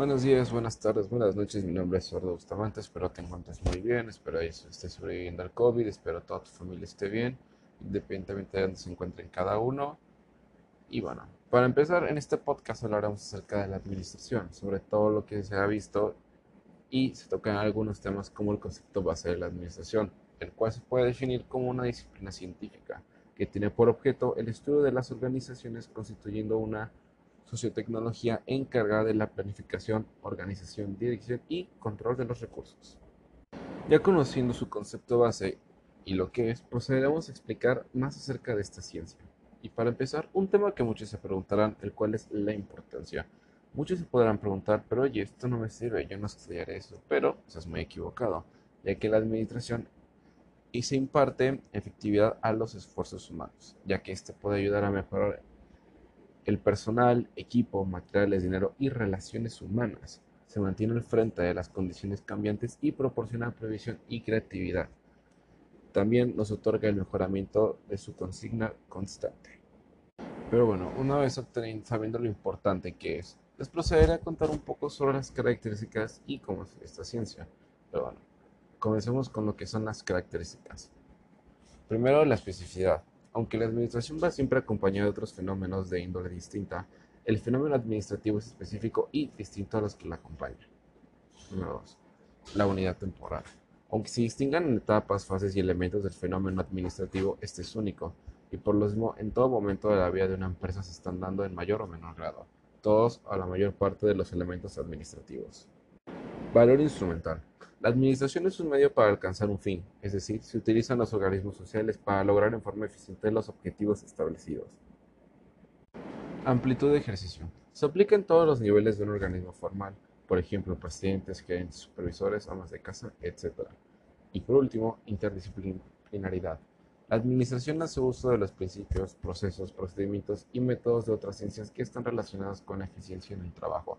Buenos días, buenas tardes, buenas noches. Mi nombre es Sordo Bustamante. Espero te encuentres muy bien. Espero que estés sobreviviendo al COVID. Espero toda tu familia esté bien, independientemente de donde se encuentren cada uno. Y bueno, para empezar, en este podcast hablaremos acerca de la administración, sobre todo lo que se ha visto y se tocan algunos temas como el concepto base de la administración, el cual se puede definir como una disciplina científica que tiene por objeto el estudio de las organizaciones constituyendo una sociotecnología encargada de la planificación, organización, dirección y control de los recursos. Ya conociendo su concepto base y lo que es, procederemos a explicar más acerca de esta ciencia. Y para empezar, un tema que muchos se preguntarán, el cual es la importancia. Muchos se podrán preguntar, pero oye, esto no me sirve, yo no estudiaré eso. Pero eso es muy equivocado, ya que la administración y se imparte efectividad a los esfuerzos humanos, ya que este puede ayudar a mejorar el personal, equipo, materiales, dinero y relaciones humanas se mantiene al frente de las condiciones cambiantes y proporciona previsión y creatividad. También nos otorga el mejoramiento de su consigna constante. Pero bueno, una vez sabiendo lo importante que es, les procederé a contar un poco sobre las características y cómo es esta ciencia. Pero bueno, comencemos con lo que son las características. Primero, la especificidad. Aunque la administración va siempre acompañada de otros fenómenos de índole distinta, el fenómeno administrativo es específico y distinto a los que la acompañan. Número 2. La unidad temporal. Aunque se distingan en etapas, fases y elementos del fenómeno administrativo, este es único, y por lo mismo en todo momento de la vida de una empresa se están dando en mayor o menor grado, todos o la mayor parte de los elementos administrativos. Valor instrumental. La administración es un medio para alcanzar un fin, es decir, se utilizan los organismos sociales para lograr en forma eficiente los objetivos establecidos. Amplitud de ejercicio. Se aplica en todos los niveles de un organismo formal, por ejemplo, presidentes, gerentes, supervisores, amas de casa, etc. Y por último, interdisciplinaridad. La administración hace uso de los principios, procesos, procedimientos y métodos de otras ciencias que están relacionados con la eficiencia en el trabajo,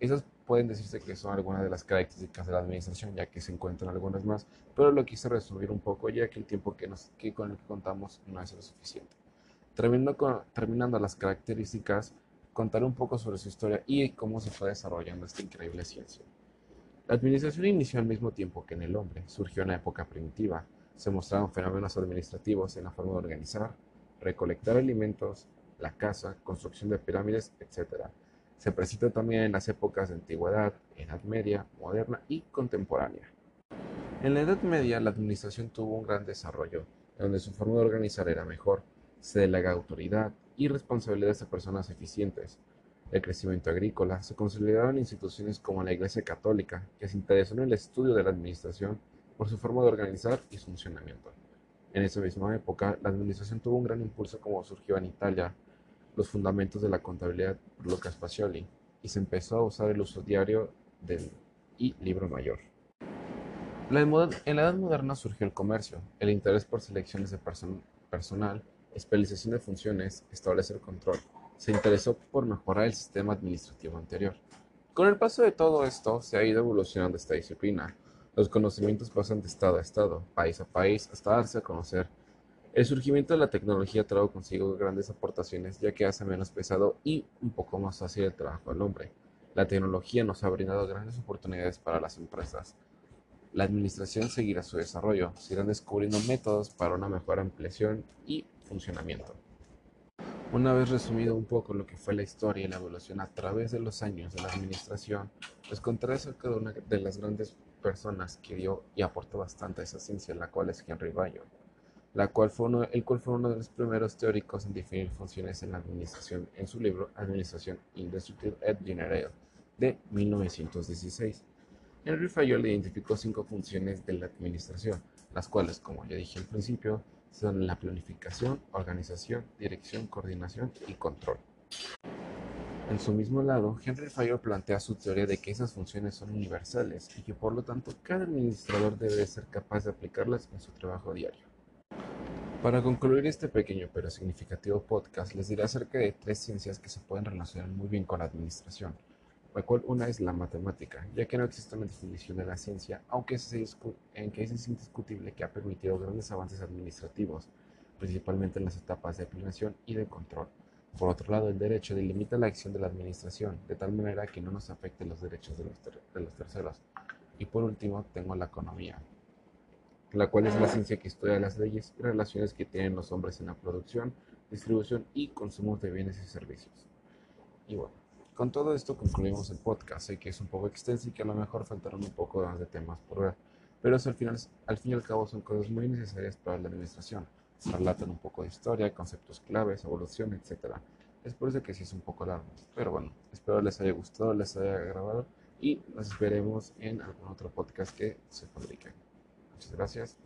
esas pueden decirse que son algunas de las características de la administración, ya que se encuentran algunas más, pero lo quise resumir un poco, ya que el tiempo que, nos, que con el que contamos no es lo suficiente. Terminando, con, terminando las características, contaré un poco sobre su historia y cómo se fue desarrollando esta increíble ciencia. La administración inició al mismo tiempo que en el hombre, surgió en la época primitiva. Se mostraron fenómenos administrativos en la forma de organizar, recolectar alimentos, la casa, construcción de pirámides, etc se presenta también en las épocas de antigüedad, Edad Media, moderna y contemporánea. En la Edad Media la administración tuvo un gran desarrollo, donde su forma de organizar era mejor, se delega autoridad y responsabilidades a personas eficientes. El crecimiento agrícola se consolidaron instituciones como la Iglesia Católica, que se interesó en el estudio de la administración por su forma de organizar y funcionamiento. En esa misma época, la administración tuvo un gran impulso como surgió en Italia, los fundamentos de la contabilidad por Lucas Pacioli y se empezó a usar el uso diario del y libro mayor. en la edad moderna surgió el comercio, el interés por selecciones de personal, especialización de funciones, establecer control. Se interesó por mejorar el sistema administrativo anterior. Con el paso de todo esto, se ha ido evolucionando esta disciplina. Los conocimientos pasan de estado a estado, país a país, hasta darse a conocer el surgimiento de la tecnología trajo consigo grandes aportaciones ya que hace menos pesado y un poco más fácil el trabajo al hombre. La tecnología nos ha brindado grandes oportunidades para las empresas. La administración seguirá su desarrollo, se irán descubriendo métodos para una mejor ampliación y funcionamiento. Una vez resumido un poco lo que fue la historia y la evolución a través de los años de la administración, les contaré acerca de una de las grandes personas que dio y aportó bastante a esa ciencia, la cual es Henry Bayon la cual fue el cual fue uno de los primeros teóricos en definir funciones en la administración en su libro Administración Industrial et General de 1916. Henry Fayol identificó cinco funciones de la administración, las cuales, como ya dije al principio, son la planificación, organización, dirección, coordinación y control. En su mismo lado, Henry Fayol plantea su teoría de que esas funciones son universales y que por lo tanto cada administrador debe ser capaz de aplicarlas en su trabajo diario. Para concluir este pequeño pero significativo podcast, les diré acerca de tres ciencias que se pueden relacionar muy bien con la administración, la cual una es la matemática, ya que no existe una definición de la ciencia, aunque en que es indiscutible que ha permitido grandes avances administrativos, principalmente en las etapas de planeación y de control. Por otro lado, el derecho delimita la acción de la administración, de tal manera que no nos afecte los derechos de los terceros. Y por último, tengo la economía, la cual es la ciencia que estudia las leyes y relaciones que tienen los hombres en la producción, distribución y consumo de bienes y servicios. Y bueno, con todo esto concluimos el podcast. Sé que es un poco extenso y que a lo mejor faltaron un poco más de temas por ver, pero al, final, al fin y al cabo son cosas muy necesarias para la administración. Relatan un poco de historia, conceptos claves, evolución, etc. Es por eso que sí es un poco largo, pero bueno, espero les haya gustado, les haya grabado y nos veremos en algún otro podcast que se publique. Muchas gracias.